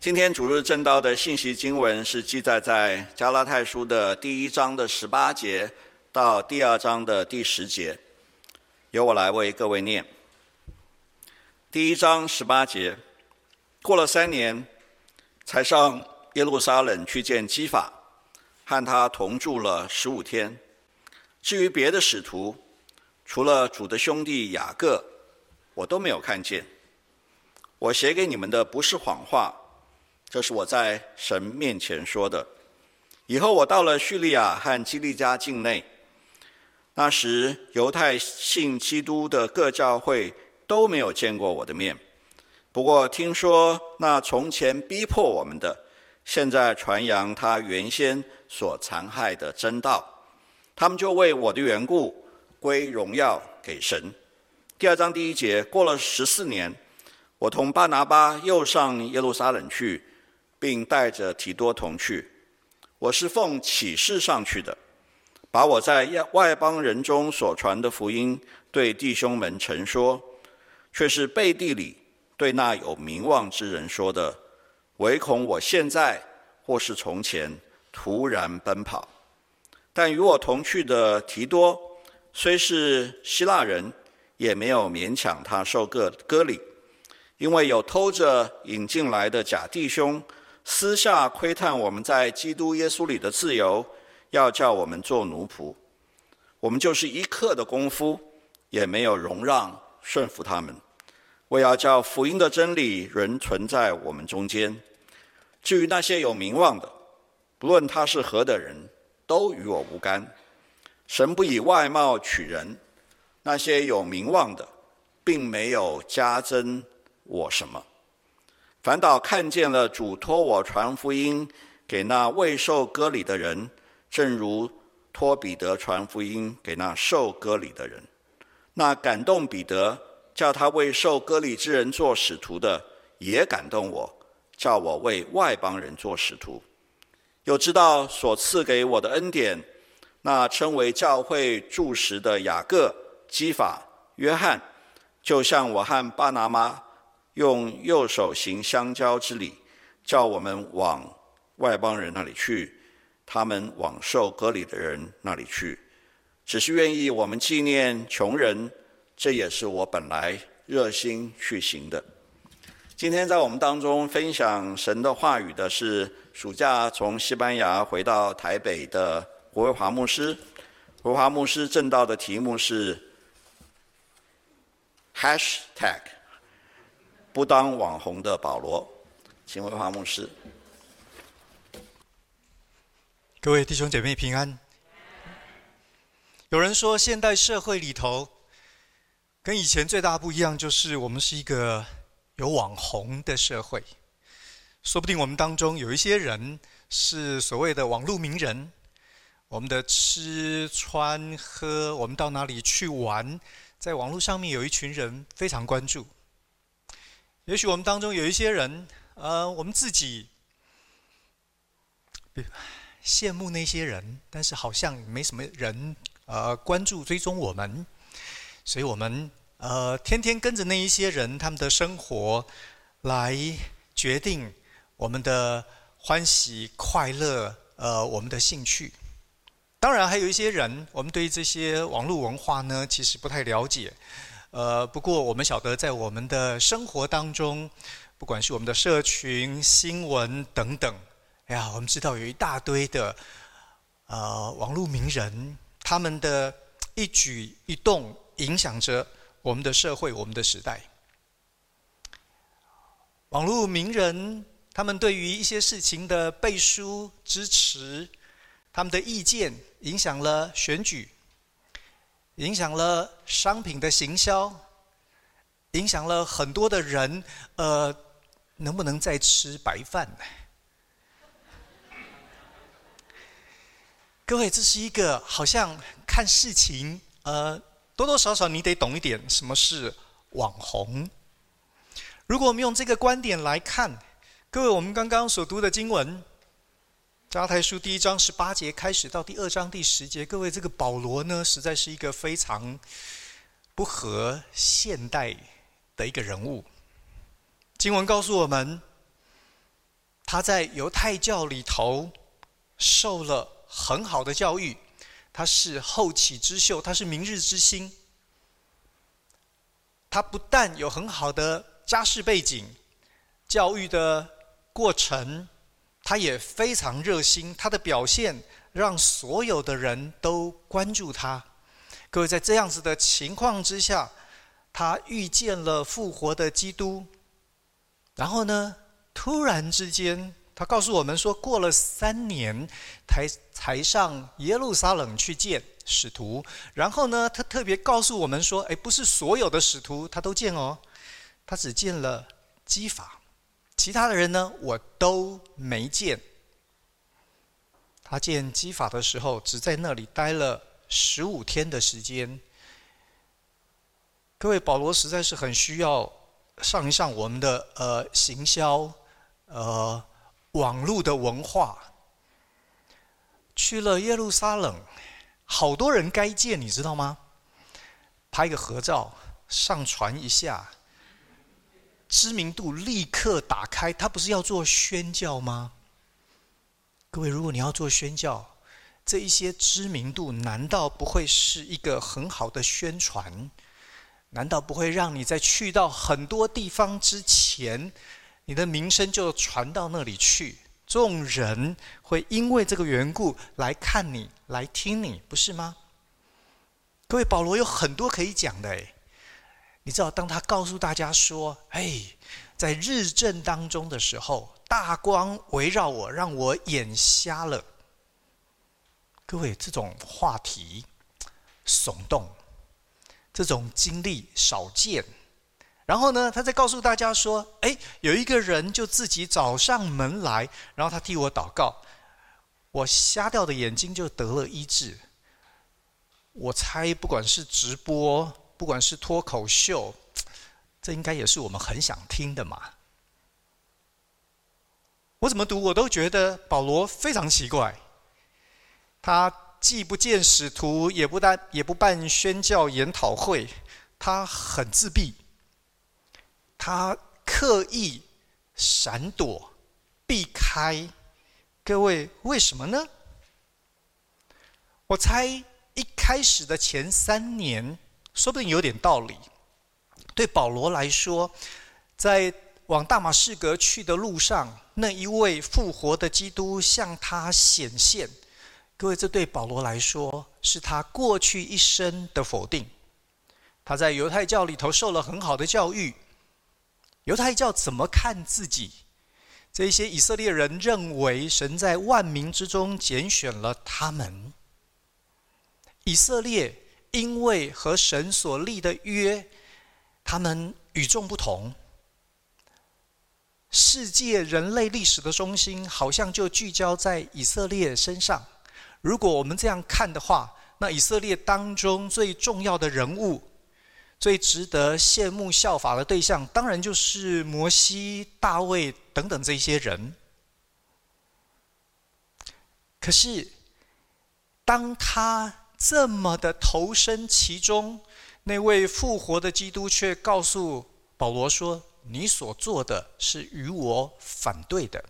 今天主日正道的信息经文是记载在加拉太书的第一章的十八节到第二章的第十节，由我来为各位念。第一章十八节，过了三年，才上耶路撒冷去见基法，和他同住了十五天。至于别的使徒，除了主的兄弟雅各，我都没有看见。我写给你们的不是谎话。这是我在神面前说的。以后我到了叙利亚和基利家境内，那时犹太信基督的各教会都没有见过我的面。不过听说那从前逼迫我们的，现在传扬他原先所残害的真道，他们就为我的缘故归荣耀给神。第二章第一节，过了十四年，我同巴拿巴又上耶路撒冷去。并带着提多同去，我是奉启示上去的，把我在外邦人中所传的福音对弟兄们陈说，却是背地里对那有名望之人说的，唯恐我现在或是从前突然奔跑。但与我同去的提多，虽是希腊人，也没有勉强他受割割礼，因为有偷着引进来的假弟兄。私下窥探我们在基督耶稣里的自由，要叫我们做奴仆。我们就是一刻的功夫，也没有容让顺服他们。为要叫福音的真理仍存在我们中间。至于那些有名望的，不论他是何等人，都与我无干。神不以外貌取人，那些有名望的，并没有加增我什么。反倒看见了主托我传福音给那未受割礼的人，正如托彼得传福音给那受割礼的人。那感动彼得叫他为受割礼之人做使徒的，也感动我，叫我为外邦人做使徒。有知道所赐给我的恩典，那称为教会柱石的雅各、基法、约翰，就像我和巴拿巴。用右手行相交之礼，叫我们往外邦人那里去，他们往受割礼的人那里去，只是愿意我们纪念穷人，这也是我本来热心去行的。今天在我们当中分享神的话语的是暑假从西班牙回到台北的胡维华牧师。胡华牧师正道的题目是 Hashtag。不当网红的保罗，请问华牧师。各位弟兄姐妹平安。有人说，现代社会里头跟以前最大不一样，就是我们是一个有网红的社会。说不定我们当中有一些人是所谓的网络名人，我们的吃穿喝，我们到哪里去玩，在网络上面有一群人非常关注。也许我们当中有一些人，呃，我们自己羡慕那些人，但是好像没什么人呃关注追踪我们，所以我们呃天天跟着那一些人他们的生活来决定我们的欢喜快乐，呃，我们的兴趣。当然还有一些人，我们对这些网络文化呢，其实不太了解。呃，不过我们晓得，在我们的生活当中，不管是我们的社群、新闻等等，哎呀，我们知道有一大堆的呃网络名人，他们的一举一动影响着我们的社会、我们的时代。网络名人，他们对于一些事情的背书、支持，他们的意见影响了选举。影响了商品的行销，影响了很多的人，呃，能不能再吃白饭呢？各位，这是一个好像看事情，呃，多多少少你得懂一点什么是网红。如果我们用这个观点来看，各位，我们刚刚所读的经文。加太书第一章十八节开始到第二章第十节，各位，这个保罗呢，实在是一个非常不合现代的一个人物。经文告诉我们，他在犹太教里头受了很好的教育，他是后起之秀，他是明日之星。他不但有很好的家世背景、教育的过程，他也非常热心，他的表现让所有的人都关注他。各位，在这样子的情况之下，他遇见了复活的基督，然后呢，突然之间，他告诉我们说，过了三年，才才上耶路撒冷去见使徒。然后呢，他特别告诉我们说，哎，不是所有的使徒他都见哦，他只见了基法，其他的人呢，我都没见。他见基法的时候，只在那里待了十五天的时间。各位，保罗实在是很需要上一上我们的呃行销。呃，网络的文化，去了耶路撒冷，好多人该见，你知道吗？拍个合照，上传一下，知名度立刻打开。他不是要做宣教吗？各位，如果你要做宣教，这一些知名度难道不会是一个很好的宣传？难道不会让你在去到很多地方之前，你的名声就传到那里去，众人会因为这个缘故来看你，来听你，不是吗？各位，保罗有很多可以讲的诶。你知道，当他告诉大家说：“哎，在日正当中的时候，大光围绕我，让我眼瞎了。”各位，这种话题耸动，这种经历少见。然后呢，他在告诉大家说：“哎，有一个人就自己找上门来，然后他替我祷告，我瞎掉的眼睛就得了医治。我猜，不管是直播，不管是脱口秀，这应该也是我们很想听的嘛。我怎么读，我都觉得保罗非常奇怪。他既不见使徒，也不但也不办宣教研讨会，他很自闭。”他刻意闪躲、避开，各位为什么呢？我猜一开始的前三年，说不定有点道理。对保罗来说，在往大马士革去的路上，那一位复活的基督向他显现。各位，这对保罗来说是他过去一生的否定。他在犹太教里头受了很好的教育。犹太教怎么看自己？这些以色列人认为神在万民之中拣选了他们。以色列因为和神所立的约，他们与众不同。世界人类历史的中心好像就聚焦在以色列身上。如果我们这样看的话，那以色列当中最重要的人物。最值得羡慕效法的对象，当然就是摩西、大卫等等这些人。可是，当他这么的投身其中，那位复活的基督却告诉保罗说：“你所做的是与我反对的，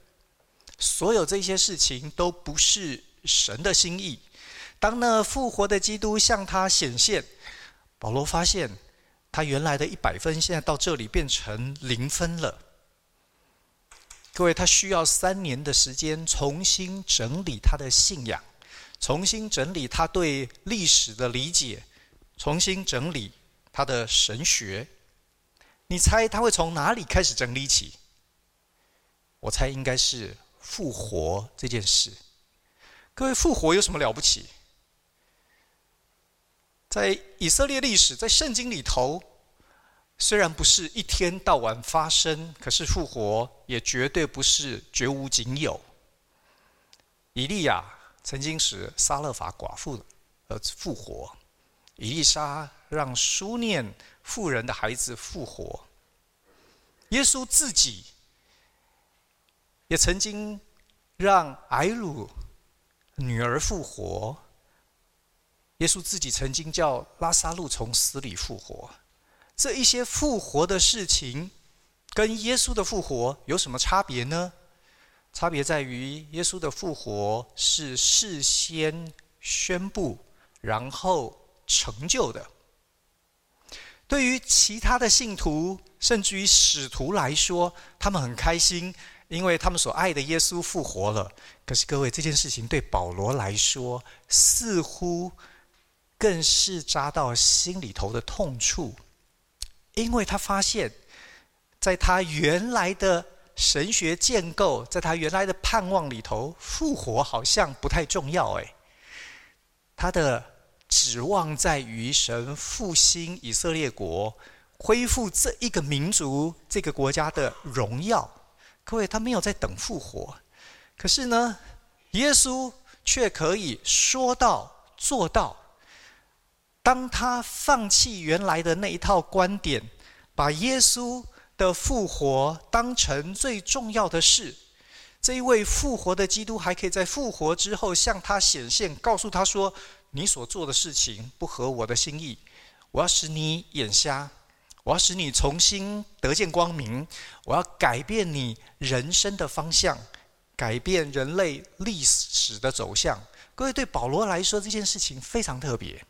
所有这些事情都不是神的心意。”当那复活的基督向他显现，保罗发现。他原来的一百分，现在到这里变成零分了。各位，他需要三年的时间重新整理他的信仰，重新整理他对历史的理解，重新整理他的神学。你猜他会从哪里开始整理起？我猜应该是复活这件事。各位，复活有什么了不起？在以色列历史，在圣经里头，虽然不是一天到晚发生，可是复活也绝对不是绝无仅有。以利亚曾经使撒勒法寡妇而复活，以利沙让书念妇人的孩子复活，耶稣自己也曾经让睚鲁女儿复活。耶稣自己曾经叫拉撒路从死里复活，这一些复活的事情，跟耶稣的复活有什么差别呢？差别在于耶稣的复活是事先宣布，然后成就的。对于其他的信徒，甚至于使徒来说，他们很开心，因为他们所爱的耶稣复活了。可是各位，这件事情对保罗来说，似乎更是扎到心里头的痛处，因为他发现，在他原来的神学建构，在他原来的盼望里头，复活好像不太重要。哎，他的。指望在于神复兴以色列国，恢复这一个民族、这个国家的荣耀。各位，他没有在等复活，可是呢，耶稣却可以说到做到。当他放弃原来的那一套观点，把耶稣的复活当成最重要的事，这一位复活的基督还可以在复活之后向他显现，告诉他说。你所做的事情不合我的心意，我要使你眼瞎，我要使你重新得见光明，我要改变你人生的方向，改变人类历史的走向。各位，对保罗来说，这件事情非常特别。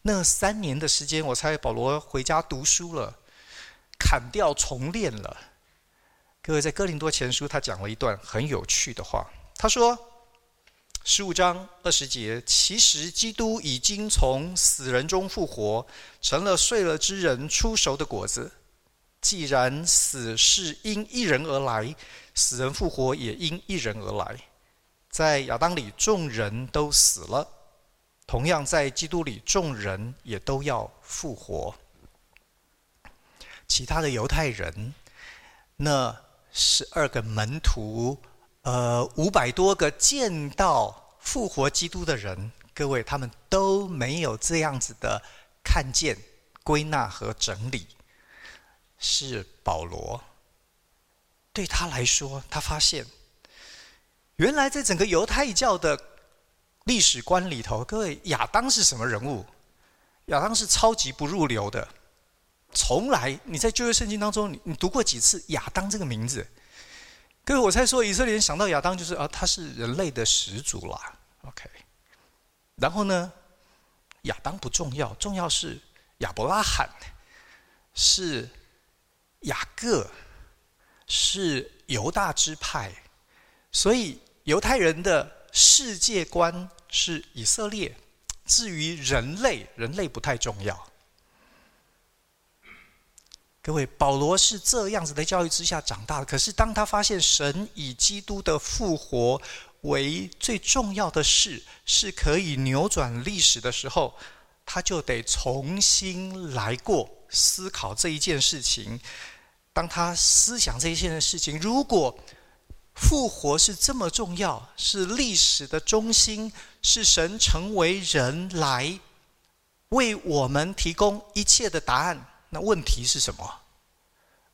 那三年的时间，我猜保罗回家读书了，砍掉重练了。各位，在哥林多前书，他讲了一段很有趣的话，他说。十五章二十节，其实基督已经从死人中复活，成了睡了之人出熟的果子。既然死是因一人而来，死人复活也因一人而来。在亚当里众人都死了，同样在基督里众人也都要复活。其他的犹太人，那十二个门徒。呃，五百多个见到复活基督的人，各位他们都没有这样子的看见、归纳和整理。是保罗，对他来说，他发现，原来在整个犹太教的历史观里头，各位亚当是什么人物？亚当是超级不入流的，从来你在旧约圣经当中，你你读过几次亚当这个名字？各位，我猜说以色列人想到亚当就是啊，他是人类的始祖啦。OK，然后呢，亚当不重要，重要是亚伯拉罕，是雅各，是犹大支派，所以犹太人的世界观是以色列。至于人类，人类不太重要。各位，保罗是这样子的教育之下长大的。可是，当他发现神以基督的复活为最重要的事，是可以扭转历史的时候，他就得重新来过思考这一件事情。当他思想这一件事情，如果复活是这么重要，是历史的中心，是神成为人来为我们提供一切的答案。那问题是什么？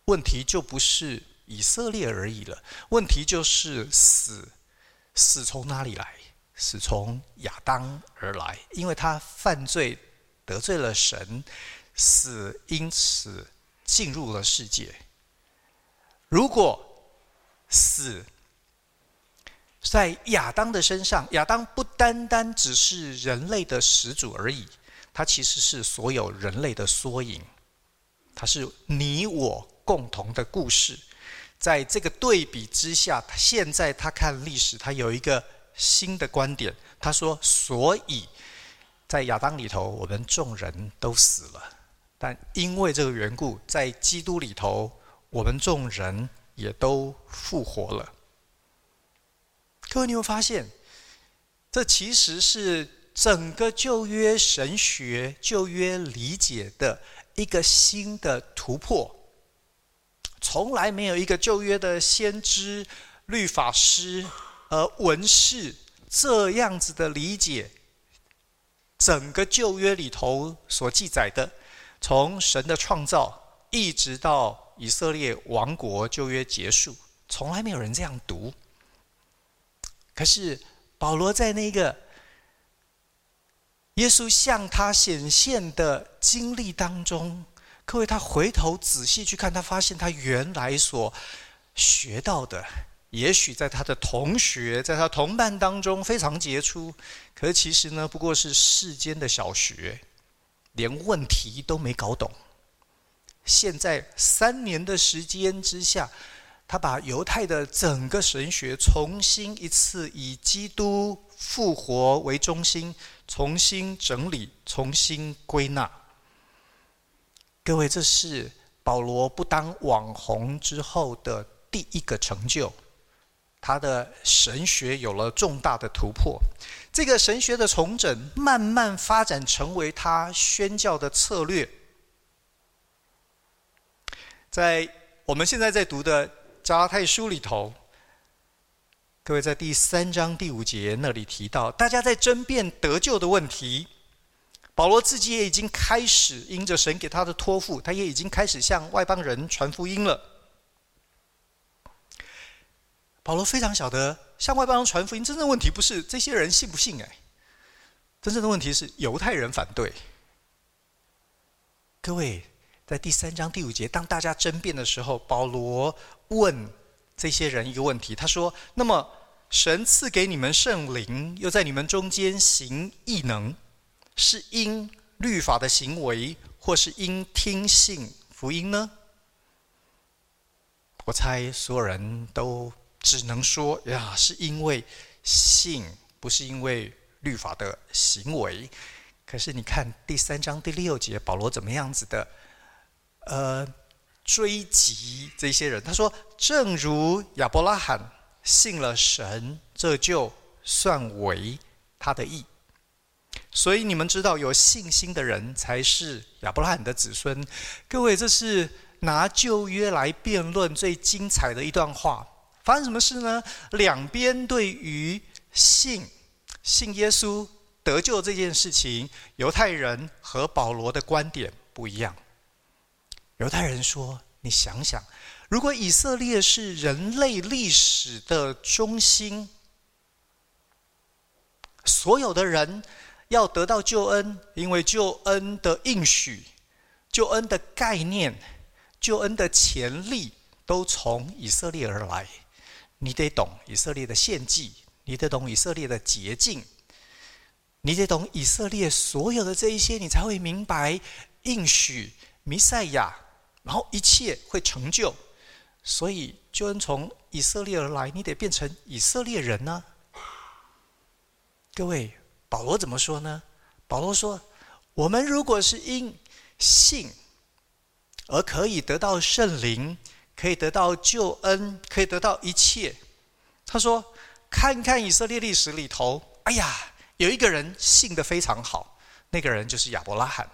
问题就不是以色列而已了。问题就是死，死从哪里来？死从亚当而来，因为他犯罪得罪了神，死因此进入了世界。如果死在亚当的身上，亚当不单单只是人类的始祖而已，他其实是所有人类的缩影。它是你我共同的故事，在这个对比之下，现在他看历史，他有一个新的观点。他说：“所以，在亚当里头，我们众人都死了；但因为这个缘故，在基督里头，我们众人也都复活了。”各位，你有发现，这其实是整个旧约神学、旧约理解的。一个新的突破，从来没有一个旧约的先知、律法师、和文士这样子的理解。整个旧约里头所记载的，从神的创造一直到以色列王国旧约结束，从来没有人这样读。可是保罗在那个。耶稣向他显现的经历当中，各位，他回头仔细去看，他发现他原来所学到的，也许在他的同学、在他同伴当中非常杰出，可其实呢，不过是世间的小学，连问题都没搞懂。现在三年的时间之下，他把犹太的整个神学重新一次以基督复活为中心，重新整理、重新归纳。各位，这是保罗不当网红之后的第一个成就，他的神学有了重大的突破。这个神学的重整，慢慢发展成为他宣教的策略。在我们现在在读的加拉太书里头，各位在第三章第五节那里提到，大家在争辩得救的问题。保罗自己也已经开始因着神给他的托付，他也已经开始向外邦人传福音了。保罗非常晓得向外邦人传福音，真正问题不是这些人信不信，哎，真正的问题是犹太人反对。各位，在第三章第五节，当大家争辩的时候，保罗问这些人一个问题，他说：“那么神赐给你们圣灵，又在你们中间行异能。”是因律法的行为，或是因听信福音呢？我猜所有人都只能说呀，是因为信，不是因为律法的行为。可是你看第三章第六节，保罗怎么样子的？呃，追击这些人，他说：“正如亚伯拉罕信了神，这就算为他的义。”所以你们知道，有信心的人才是亚伯拉罕的子孙。各位，这是拿旧约来辩论最精彩的一段话。发生什么事呢？两边对于信信耶稣得救这件事情，犹太人和保罗的观点不一样。犹太人说：“你想想，如果以色列是人类历史的中心，所有的人。”要得到救恩，因为救恩的应许、救恩的概念、救恩的潜力都从以色列而来。你得懂以色列的献祭，你得懂以色列的捷径，你得懂以色列所有的这一些，你才会明白应许弥赛亚，然后一切会成就。所以就恩从以色列而来，你得变成以色列人呢、各位。保罗怎么说呢？保罗说：“我们如果是因信而可以得到圣灵，可以得到救恩，可以得到一切。”他说：“看看以色列历史里头，哎呀，有一个人信的非常好，那个人就是亚伯拉罕。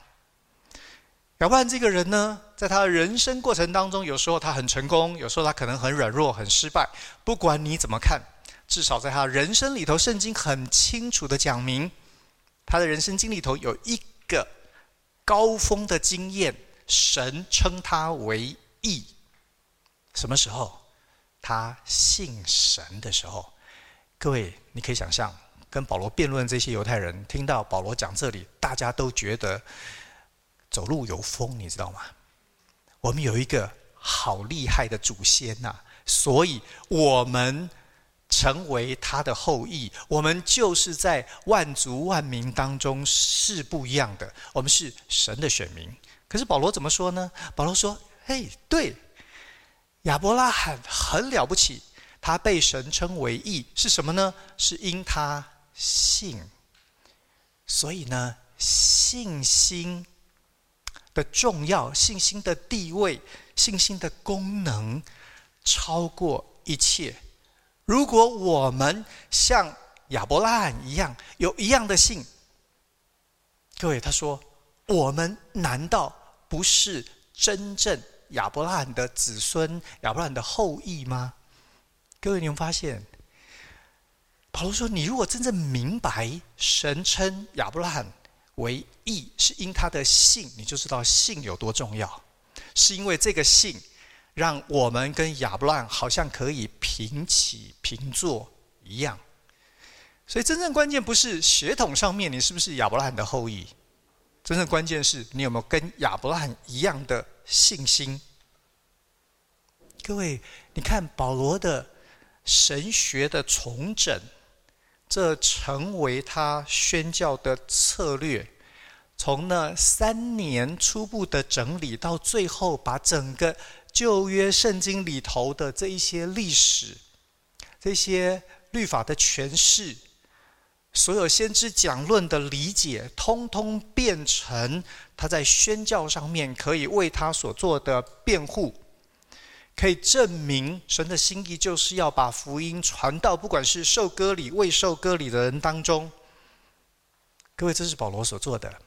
亚伯拉罕这个人呢，在他的人生过程当中，有时候他很成功，有时候他可能很软弱、很失败。不管你怎么看。”至少在他人生里头，圣经很清楚的讲明，他的人生经历头有一个高峰的经验，神称他为义。什么时候？他信神的时候。各位，你可以想象，跟保罗辩论这些犹太人，听到保罗讲这里，大家都觉得走路有风，你知道吗？我们有一个好厉害的祖先呐，所以我们。成为他的后裔，我们就是在万族万民当中是不一样的。我们是神的选民。可是保罗怎么说呢？保罗说：“嘿，对，亚伯拉罕很了不起，他被神称为义，是什么呢？是因他信。所以呢，信心的重要，信心的地位，信心的功能，超过一切。”如果我们像亚伯拉罕一样有一样的信，各位，他说：“我们难道不是真正亚伯拉罕的子孙、亚伯拉罕的后裔吗？”各位，你们发现，保罗说：“你如果真正明白神称亚伯拉罕为义，是因他的信，你就知道信有多重要，是因为这个信。”让我们跟亚伯拉罕好像可以平起平坐一样，所以真正关键不是血统上面你是不是亚伯拉罕的后裔，真正关键是你有没有跟亚伯拉罕一样的信心。各位，你看保罗的神学的重整，这成为他宣教的策略。从那三年初步的整理，到最后把整个旧约圣经里头的这一些历史、这些律法的诠释、所有先知讲论的理解，通通变成他在宣教上面可以为他所做的辩护，可以证明神的心意就是要把福音传到不管是受割礼、未受割礼的人当中。各位，这是保罗所做的。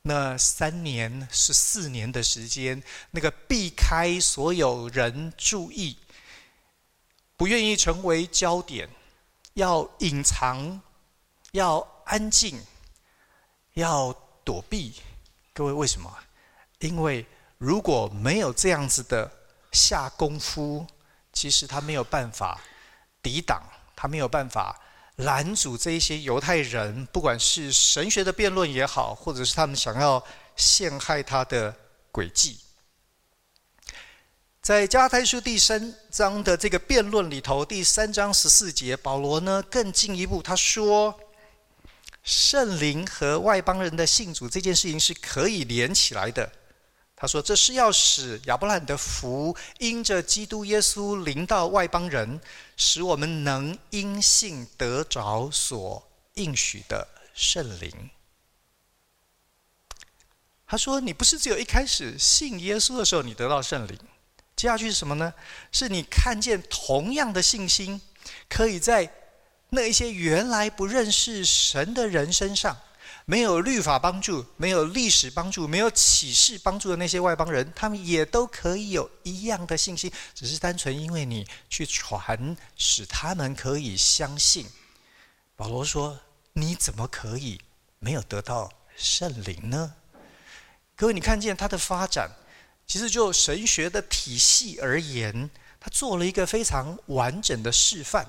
那三年是四年的时间，那个避开所有人注意，不愿意成为焦点，要隐藏，要安静，要躲避。各位为什么？因为如果没有这样子的下功夫，其实他没有办法抵挡，他没有办法。拦阻这一些犹太人，不管是神学的辩论也好，或者是他们想要陷害他的诡计，在加太书第三章的这个辩论里头，第三章十四节，保罗呢更进一步，他说，圣灵和外邦人的信主这件事情是可以连起来的。他说：“这是要使亚伯兰的福因着基督耶稣临到外邦人，使我们能因信得着所应许的圣灵。”他说：“你不是只有一开始信耶稣的时候你得到圣灵，接下去是什么呢？是你看见同样的信心，可以在那一些原来不认识神的人身上。”没有律法帮助，没有历史帮助，没有启示帮助的那些外邦人，他们也都可以有一样的信心，只是单纯因为你去传，使他们可以相信。保罗说：“你怎么可以没有得到圣灵呢？”各位，你看见他的发展，其实就神学的体系而言，他做了一个非常完整的示范。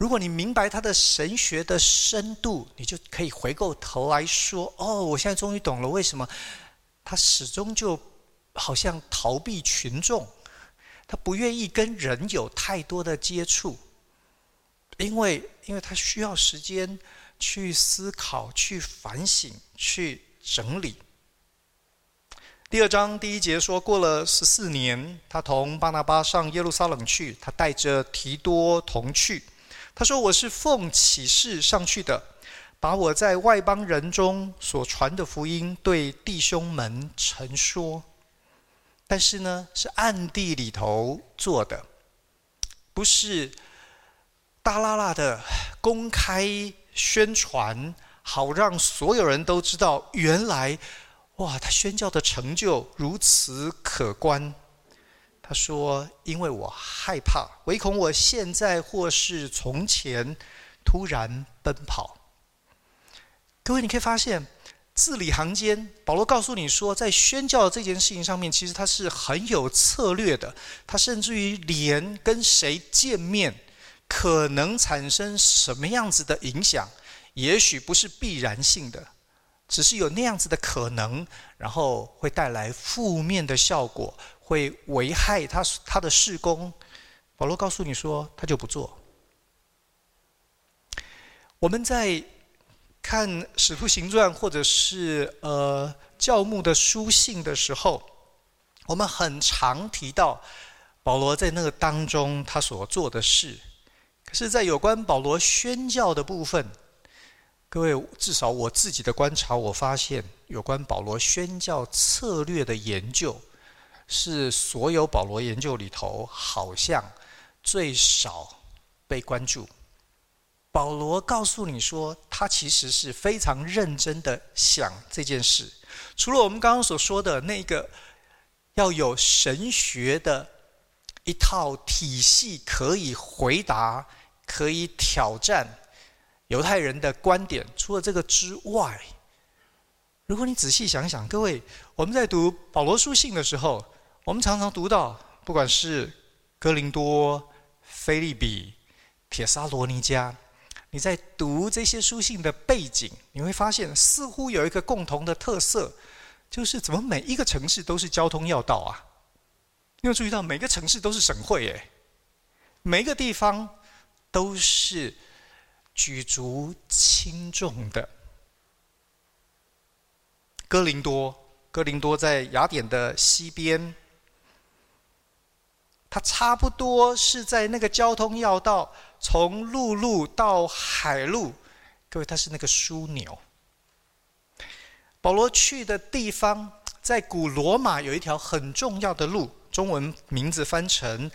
如果你明白他的神学的深度，你就可以回过头来说：“哦，我现在终于懂了，为什么他始终就好像逃避群众，他不愿意跟人有太多的接触，因为因为他需要时间去思考、去反省、去整理。”第二章第一节说：“过了十四年，他同巴拿巴上耶路撒冷去，他带着提多同去。”他说：“我是奉启示上去的，把我在外邦人中所传的福音对弟兄们陈说。但是呢，是暗地里头做的，不是大剌剌的公开宣传，好让所有人都知道，原来哇，他宣教的成就如此可观。”他说：“因为我害怕，唯恐我现在或是从前突然奔跑。”各位，你可以发现字里行间，保罗告诉你说，在宣教这件事情上面，其实他是很有策略的。他甚至于连跟谁见面，可能产生什么样子的影响，也许不是必然性的，只是有那样子的可能，然后会带来负面的效果。会危害他他的事工，保罗告诉你说，他就不做。我们在看《使徒行传》或者是呃教牧的书信的时候，我们很常提到保罗在那个当中他所做的事。可是，在有关保罗宣教的部分，各位至少我自己的观察，我发现有关保罗宣教策略的研究。是所有保罗研究里头，好像最少被关注。保罗告诉你说，他其实是非常认真的想这件事。除了我们刚刚所说的那个要有神学的一套体系，可以回答、可以挑战犹太人的观点，除了这个之外，如果你仔细想想，各位，我们在读保罗书信的时候，我们常常读到，不管是哥林多、腓立比、帖撒罗尼加，你在读这些书信的背景，你会发现似乎有一个共同的特色，就是怎么每一个城市都是交通要道啊？你有注意到每个城市都是省会耶？每一个地方都是举足轻重的。哥林多，哥林多在雅典的西边，它差不多是在那个交通要道，从陆路到海路，各位，它是那个枢纽。保罗去的地方，在古罗马有一条很重要的路，中文名字翻成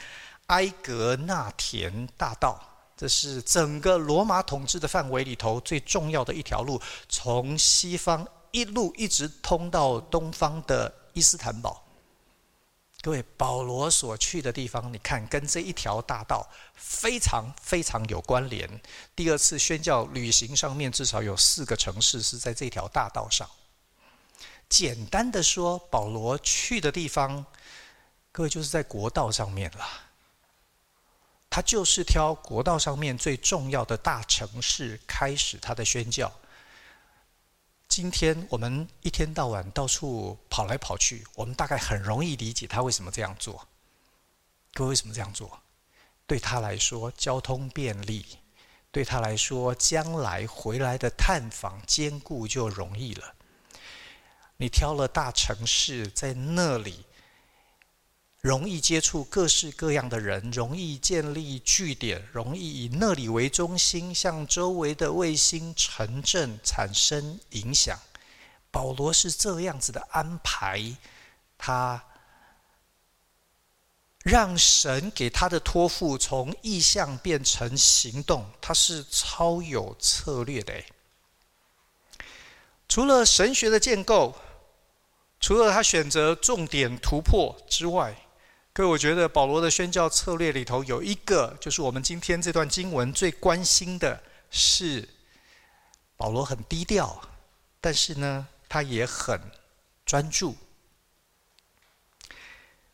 埃格纳田大道。这是整个罗马统治的范围里头最重要的一条路，从西方一路一直通到东方的伊斯坦堡。各位，保罗所去的地方，你看跟这一条大道非常非常有关联。第二次宣教旅行上面，至少有四个城市是在这条大道上。简单的说，保罗去的地方，各位就是在国道上面了。他就是挑国道上面最重要的大城市开始他的宣教。今天我们一天到晚到处跑来跑去，我们大概很容易理解他为什么这样做。各位为什么这样做？对他来说，交通便利；对他来说，将来回来的探访兼顾就容易了。你挑了大城市，在那里容易接触各式各样的人，容易建立据点，容易以那里为中心，向周围的卫星城镇产生影响。保罗是这样子的安排，他让神给他的托付从意象变成行动，他是超有策略的。除了神学的建构。除了他选择重点突破之外，各位，我觉得保罗的宣教策略里头有一个，就是我们今天这段经文最关心的是，保罗很低调，但是呢，他也很专注。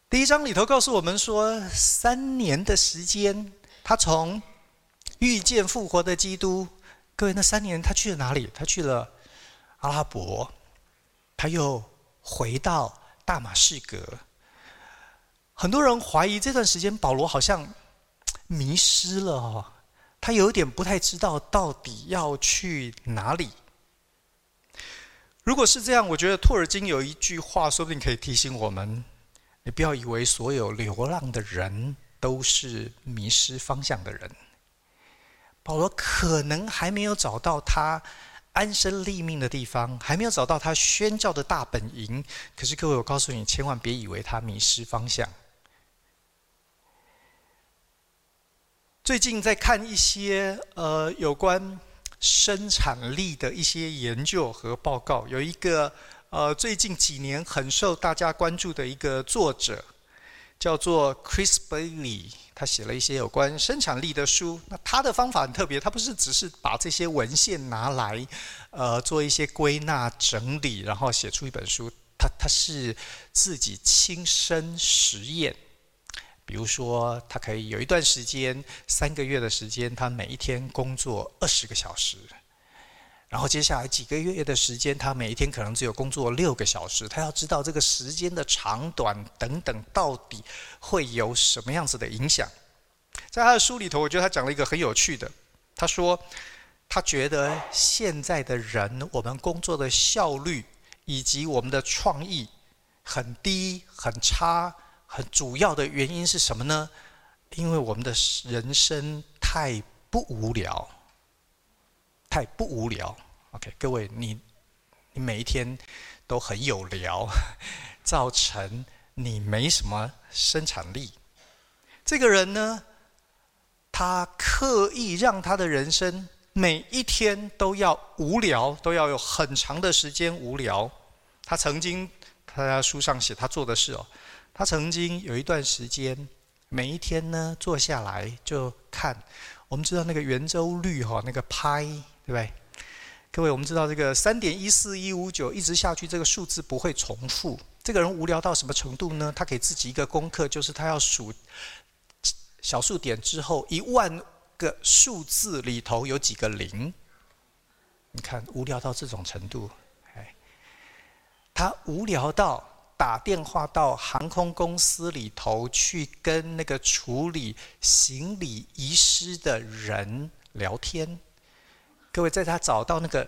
第一章里头告诉我们说，三年的时间，他从遇见复活的基督，各位，那三年他去了哪里？他去了阿拉伯，他又。回到大马士革，很多人怀疑这段时间保罗好像迷失了哦，他有点不太知道到底要去哪里。如果是这样，我觉得托尔金有一句话，说不定可以提醒我们：你不要以为所有流浪的人都是迷失方向的人。保罗可能还没有找到他。安身立命的地方还没有找到他宣教的大本营，可是各位，我告诉你，千万别以为他迷失方向。最近在看一些呃有关生产力的一些研究和报告，有一个呃最近几年很受大家关注的一个作者，叫做 Chris Bailey。他写了一些有关生产力的书。那他的方法很特别，他不是只是把这些文献拿来，呃，做一些归纳整理，然后写出一本书。他他是自己亲身实验。比如说，他可以有一段时间，三个月的时间，他每一天工作二十个小时。然后接下来几个月的时间，他每一天可能只有工作六个小时。他要知道这个时间的长短等等，到底会有什么样子的影响。在他的书里头，我觉得他讲了一个很有趣的。他说，他觉得现在的人，我们工作的效率以及我们的创意很低、很差，很主要的原因是什么呢？因为我们的人生太不无聊。太不无聊，OK，各位，你你每一天都很有聊，造成你没什么生产力。这个人呢，他刻意让他的人生每一天都要无聊，都要有很长的时间无聊。他曾经他在书上写他做的事哦，他曾经有一段时间，每一天呢坐下来就看，我们知道那个圆周率哈，那个派。对不对？各位，我们知道这个三点一四一五九一直下去，这个数字不会重复。这个人无聊到什么程度呢？他给自己一个功课，就是他要数小数点之后一万个数字里头有几个零。你看，无聊到这种程度，哎，他无聊到打电话到航空公司里头去跟那个处理行李遗失的人聊天。各位，在他找到那个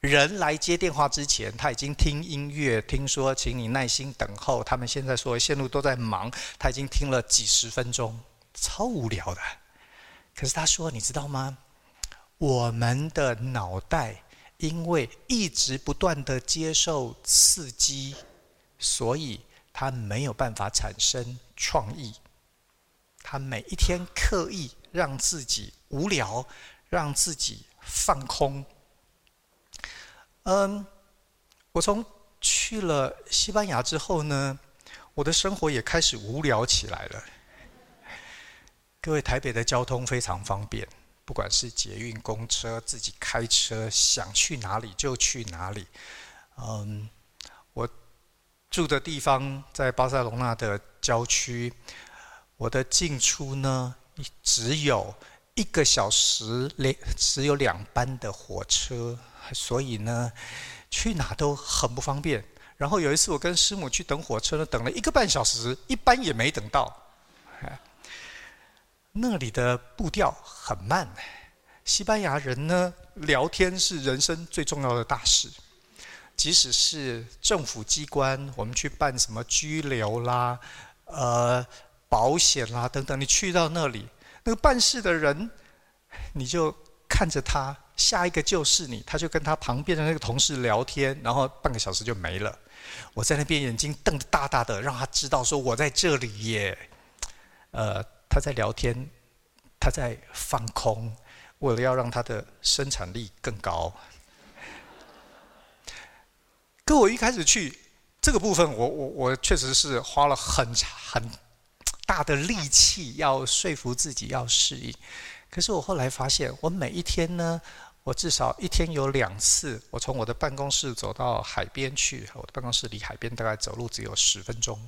人来接电话之前，他已经听音乐，听说请你耐心等候。他们现在说线路都在忙，他已经听了几十分钟，超无聊的。可是他说，你知道吗？我们的脑袋因为一直不断的接受刺激，所以他没有办法产生创意。他每一天刻意让自己无聊。让自己放空。嗯，我从去了西班牙之后呢，我的生活也开始无聊起来了。各位，台北的交通非常方便，不管是捷运、公车、自己开车，想去哪里就去哪里。嗯，住的地方在巴塞隆纳的郊区，我的进出呢只有。一个小时两只有两班的火车，所以呢，去哪都很不方便。然后有一次我跟师母去等火车，等了一个半小时，一班也没等到。那里的步调很慢。西班牙人呢，聊天是人生最重要的大事。即使是政府机关，我们去办什么居留啦、呃保险啦等等，你去到那里。那个办事的人，你就看着他，下一个就是你，他就跟他旁边的那个同事聊天，然后半个小时就没了。我在那边眼睛瞪得大大的，让他知道说我在这里耶。呃，他在聊天，他在放空，为了要让他的生产力更高。跟我一开始去这个部分，我我我确实是花了很很。大的力气要说服自己要适应，可是我后来发现，我每一天呢，我至少一天有两次，我从我的办公室走到海边去。我的办公室离海边大概走路只有十分钟，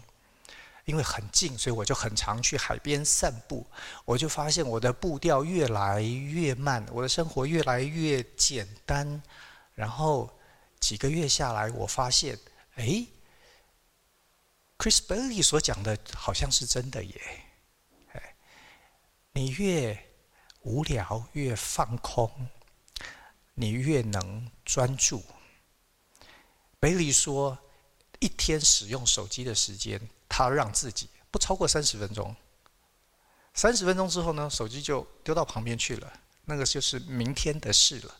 因为很近，所以我就很常去海边散步。我就发现我的步调越来越慢，我的生活越来越简单。然后几个月下来，我发现，哎。Chris Bailey 所讲的好像是真的耶，你越无聊越放空，你越能专注。Bailey 说，一天使用手机的时间，他让自己不超过三十分钟。三十分钟之后呢，手机就丢到旁边去了，那个就是明天的事了。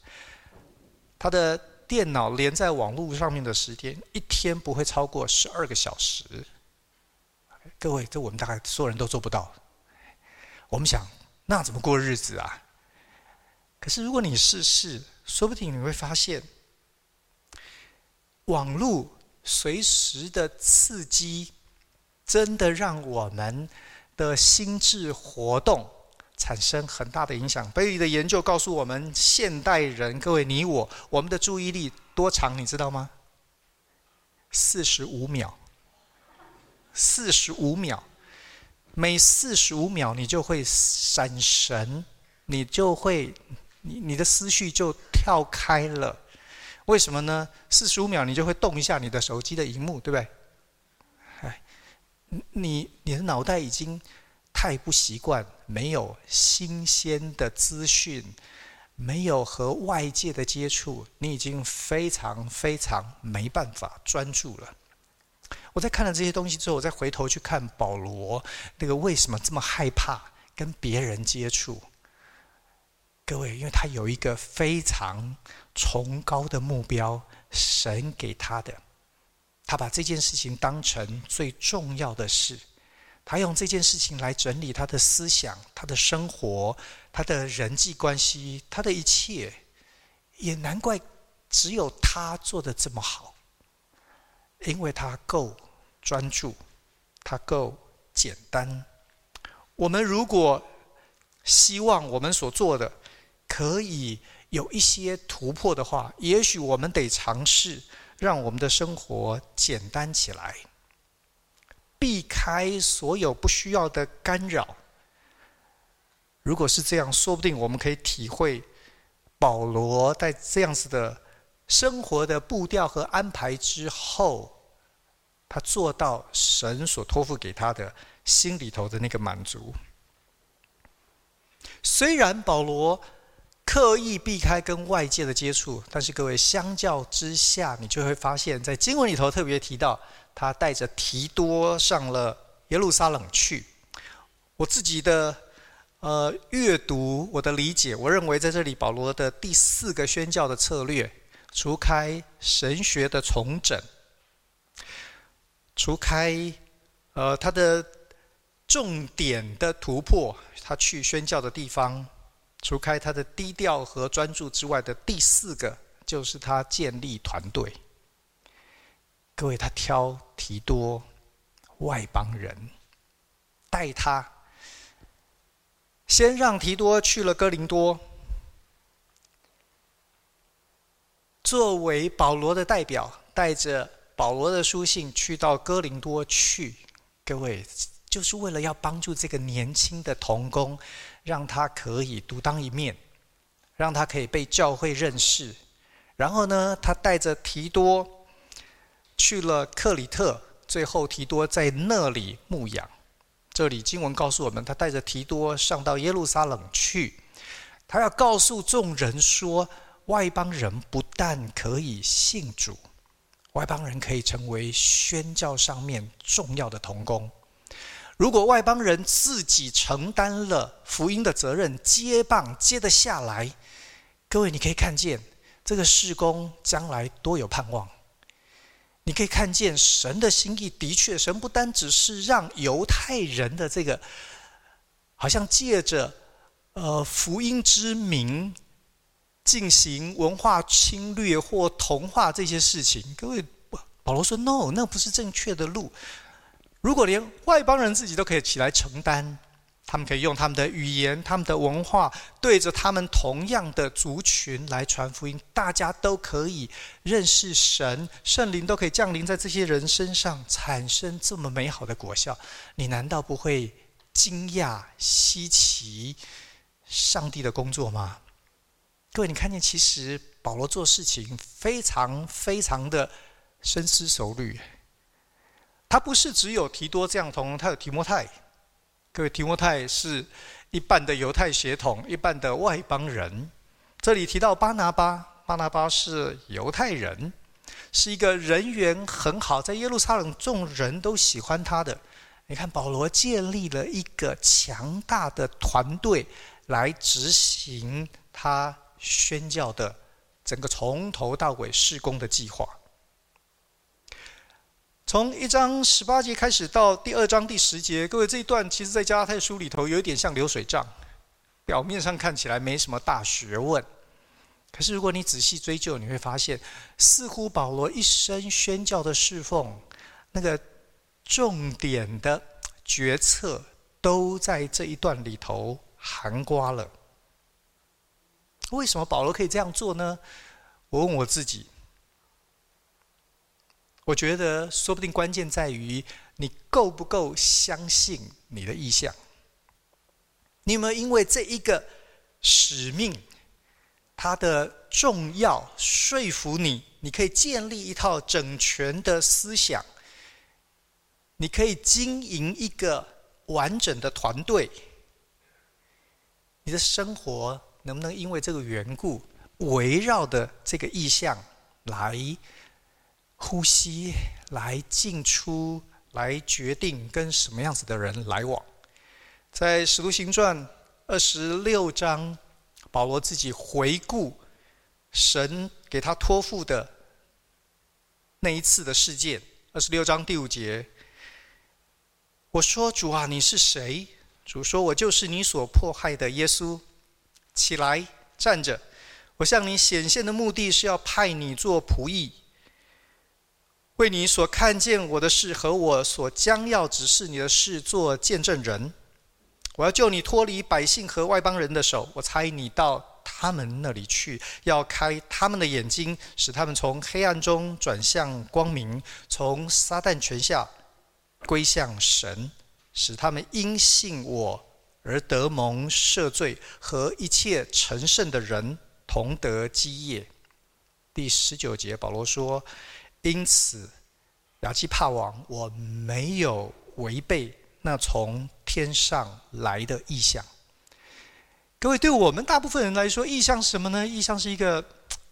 他的电脑连在网络上面的时间，一天不会超过十二个小时。各位，这我们大概所有人都做不到。我们想，那怎么过日子啊？可是如果你试试，说不定你会发现，网络随时的刺激，真的让我们的心智活动产生很大的影响。贝利的研究告诉我们，现代人，各位你我，我们的注意力多长，你知道吗？四十五秒。四十五秒，每四十五秒你就会闪神，你就会，你你的思绪就跳开了。为什么呢？四十五秒你就会动一下你的手机的荧幕，对不对？哎，你你的脑袋已经太不习惯，没有新鲜的资讯，没有和外界的接触，你已经非常非常没办法专注了。我在看了这些东西之后，我再回头去看保罗那个为什么这么害怕跟别人接触？各位，因为他有一个非常崇高的目标，神给他的，他把这件事情当成最重要的事，他用这件事情来整理他的思想、他的生活、他的人际关系、他的一切，也难怪只有他做的这么好。因为他够专注，他够简单。我们如果希望我们所做的可以有一些突破的话，也许我们得尝试让我们的生活简单起来，避开所有不需要的干扰。如果是这样，说不定我们可以体会保罗在这样子的。生活的步调和安排之后，他做到神所托付给他的心里头的那个满足。虽然保罗刻意避开跟外界的接触，但是各位相较之下，你就会发现，在经文里头特别提到，他带着提多上了耶路撒冷去。我自己的呃阅读，我的理解，我认为在这里保罗的第四个宣教的策略，除开神学的重整，除开呃他的重点的突破，他去宣教的地方，除开他的低调和专注之外的第四个，就是他建立团队。各位，他挑提多外邦人带他。先让提多去了哥林多，作为保罗的代表，带着保罗的书信去到哥林多去。各位，就是为了要帮助这个年轻的同工，让他可以独当一面，让他可以被教会认识。然后呢，他带着提多去了克里特，最后提多在那里牧养。这里经文告诉我们，他带着提多上到耶路撒冷去，他要告诉众人说，外邦人不但可以信主，外邦人可以成为宣教上面重要的同工。如果外邦人自己承担了福音的责任，接棒接得下来，各位你可以看见这个事工将来多有盼望。你可以看见神的心意，的确，神不单只是让犹太人的这个，好像借着呃福音之名进行文化侵略或同化这些事情。各位，保罗说：“No，那不是正确的路。如果连外邦人自己都可以起来承担。”他们可以用他们的语言、他们的文化，对着他们同样的族群来传福音。大家都可以认识神，圣灵都可以降临在这些人身上，产生这么美好的果效。你难道不会惊讶、稀奇上帝的工作吗？各位，你看见其实保罗做事情非常非常的深思熟虑。他不是只有提多这样同，他有提摩太。各位，提摩太是一半的犹太血统，一半的外邦人。这里提到巴拿巴，巴拿巴是犹太人，是一个人缘很好，在耶路撒冷众人都喜欢他的。你看，保罗建立了一个强大的团队来执行他宣教的整个从头到尾施工的计划。从一章十八节开始到第二章第十节，各位这一段其实，在加拉太书里头有一点像流水账，表面上看起来没什么大学问，可是如果你仔细追究，你会发现，似乎保罗一生宣教的侍奉，那个重点的决策都在这一段里头含瓜了。为什么保罗可以这样做呢？我问我自己。我觉得，说不定关键在于你够不够相信你的意向。你有没有因为这一个使命，它的重要说服你？你可以建立一套整全的思想，你可以经营一个完整的团队。你的生活能不能因为这个缘故，围绕的这个意向来？呼吸来进出，来决定跟什么样子的人来往。在《使徒行传》二十六章，保罗自己回顾神给他托付的那一次的事件。二十六章第五节，我说：“主啊，你是谁？”主说：“我就是你所迫害的耶稣。起来，站着。我向你显现的目的是要派你做仆役。”为你所看见我的事和我所将要指示你的事做见证人，我要救你脱离百姓和外邦人的手，我差你到他们那里去，要开他们的眼睛，使他们从黑暗中转向光明，从撒旦权下归向神，使他们因信我而得蒙赦罪，和一切成圣的人同得基业。第十九节，保罗说。因此，亚基帕王，我没有违背那从天上来的意象。各位，对我们大部分人来说，意象是什么呢？意象是一个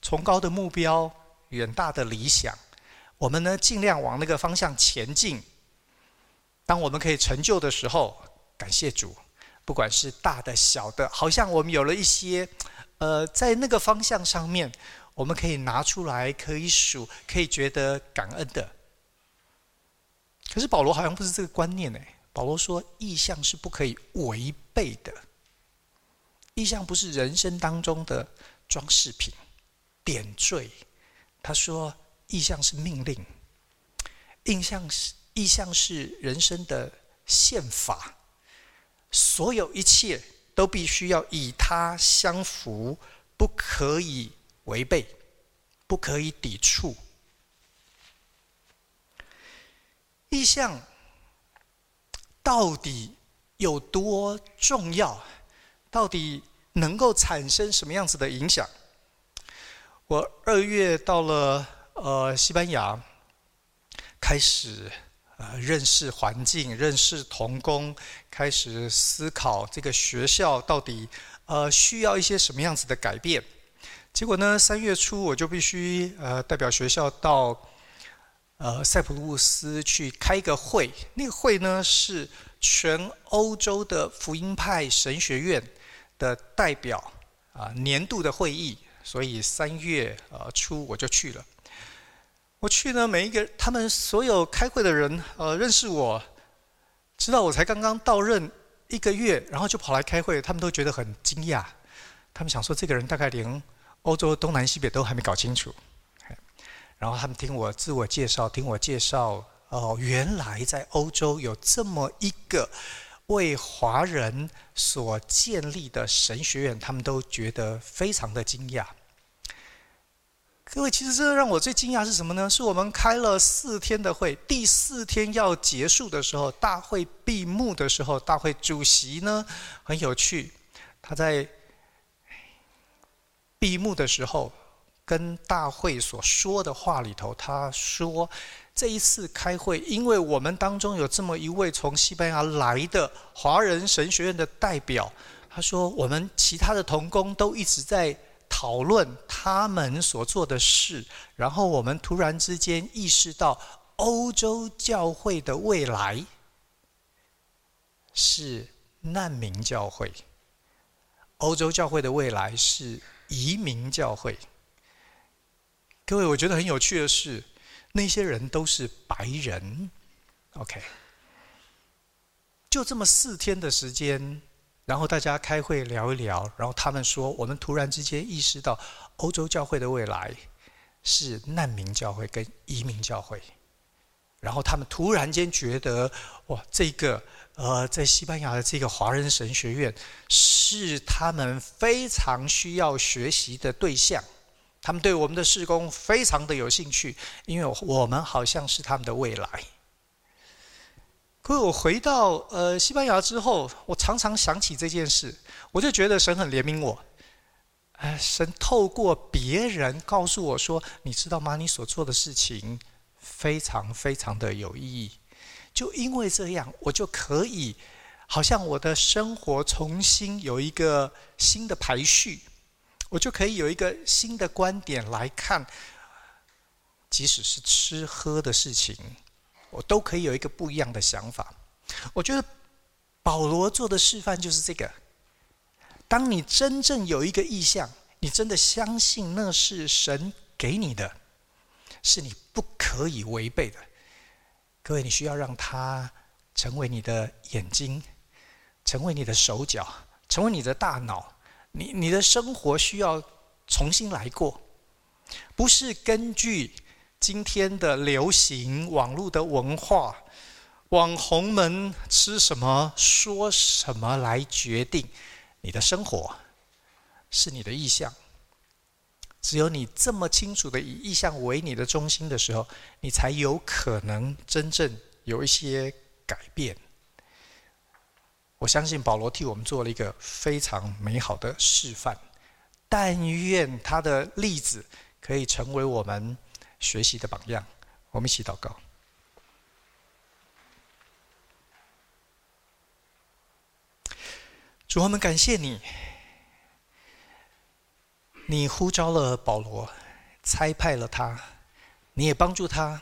崇高的目标、远大的理想。我们呢，尽量往那个方向前进。当我们可以成就的时候，感谢主，不管是大的、小的，好像我们有了一些，呃，在那个方向上面，我们可以拿出来，可以数，可以觉得感恩的。可是保罗好像不是这个观念呢。保罗说，意象是不可以违背的。意象不是人生当中的装饰品、点缀。他说，意象是命令，印象是意象是人生的宪法，所有一切都必须要与它相符，不可以违背，不可以抵触。意象到底有多重要？到底能够产生什么样子的影响？我二月到了呃西班牙，开始呃认识环境，认识童工，开始思考这个学校到底呃需要一些什么样子的改变。结果呢，三月初我就必须呃代表学校到呃塞浦路斯去开一个会，那个会呢是全欧洲的福音派神学院。的代表啊，年度的会议，所以三月呃初我就去了。我去呢，每一个他们所有开会的人呃认识我，知道我才刚刚到任一个月，然后就跑来开会，他们都觉得很惊讶。他们想说，这个人大概连欧洲东南西北都还没搞清楚。然后他们听我自我介绍，听我介绍哦，原来在欧洲有这么一个。为华人所建立的神学院，他们都觉得非常的惊讶。各位，其实这让我最惊讶是什么呢？是我们开了四天的会，第四天要结束的时候，大会闭幕的时候，大会主席呢很有趣，他在闭幕的时候跟大会所说的话里头，他说。这一次开会，因为我们当中有这么一位从西班牙来的华人神学院的代表，他说我们其他的同工都一直在讨论他们所做的事，然后我们突然之间意识到，欧洲教会的未来是难民教会，欧洲教会的未来是移民教会。各位，我觉得很有趣的是。那些人都是白人，OK，就这么四天的时间，然后大家开会聊一聊，然后他们说，我们突然之间意识到，欧洲教会的未来是难民教会跟移民教会，然后他们突然间觉得，哇，这个呃，在西班牙的这个华人神学院是他们非常需要学习的对象。他们对我们的事工非常的有兴趣，因为我们好像是他们的未来。可我回到呃西班牙之后，我常常想起这件事，我就觉得神很怜悯我。哎，神透过别人告诉我说：“你知道吗？你所做的事情非常非常的有意义。”就因为这样，我就可以好像我的生活重新有一个新的排序。我就可以有一个新的观点来看，即使是吃喝的事情，我都可以有一个不一样的想法。我觉得保罗做的示范就是这个：当你真正有一个意向，你真的相信那是神给你的，是你不可以违背的。各位，你需要让它成为你的眼睛，成为你的手脚，成为你的大脑。你你的生活需要重新来过，不是根据今天的流行、网络的文化、网红们吃什么、说什么来决定你的生活，是你的意向。只有你这么清楚的以意向为你的中心的时候，你才有可能真正有一些改变我相信保罗替我们做了一个非常美好的示范，但愿他的例子可以成为我们学习的榜样，我们一起祷告。主我们感谢你。你呼召了保罗，差派了他，你也帮助他。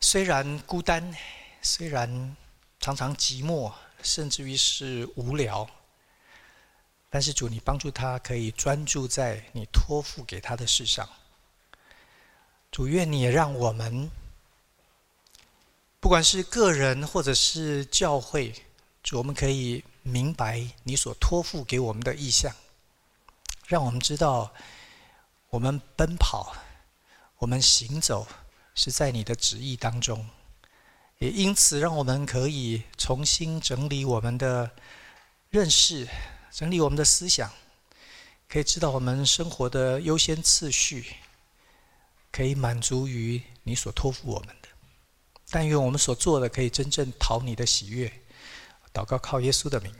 虽然孤单，虽然常常寂寞，甚至于是无聊，但是主，你帮助他可以专注在你托付给他的事上。主，愿你也让我们，不管是个人或者是教会，主，我们可以。明白你所托付给我们的意向，让我们知道，我们奔跑，我们行走，是在你的旨意当中。也因此，让我们可以重新整理我们的认识，整理我们的思想，可以知道我们生活的优先次序，可以满足于你所托付我们的。但愿我们所做的可以真正讨你的喜悦。祷告靠耶稣的名。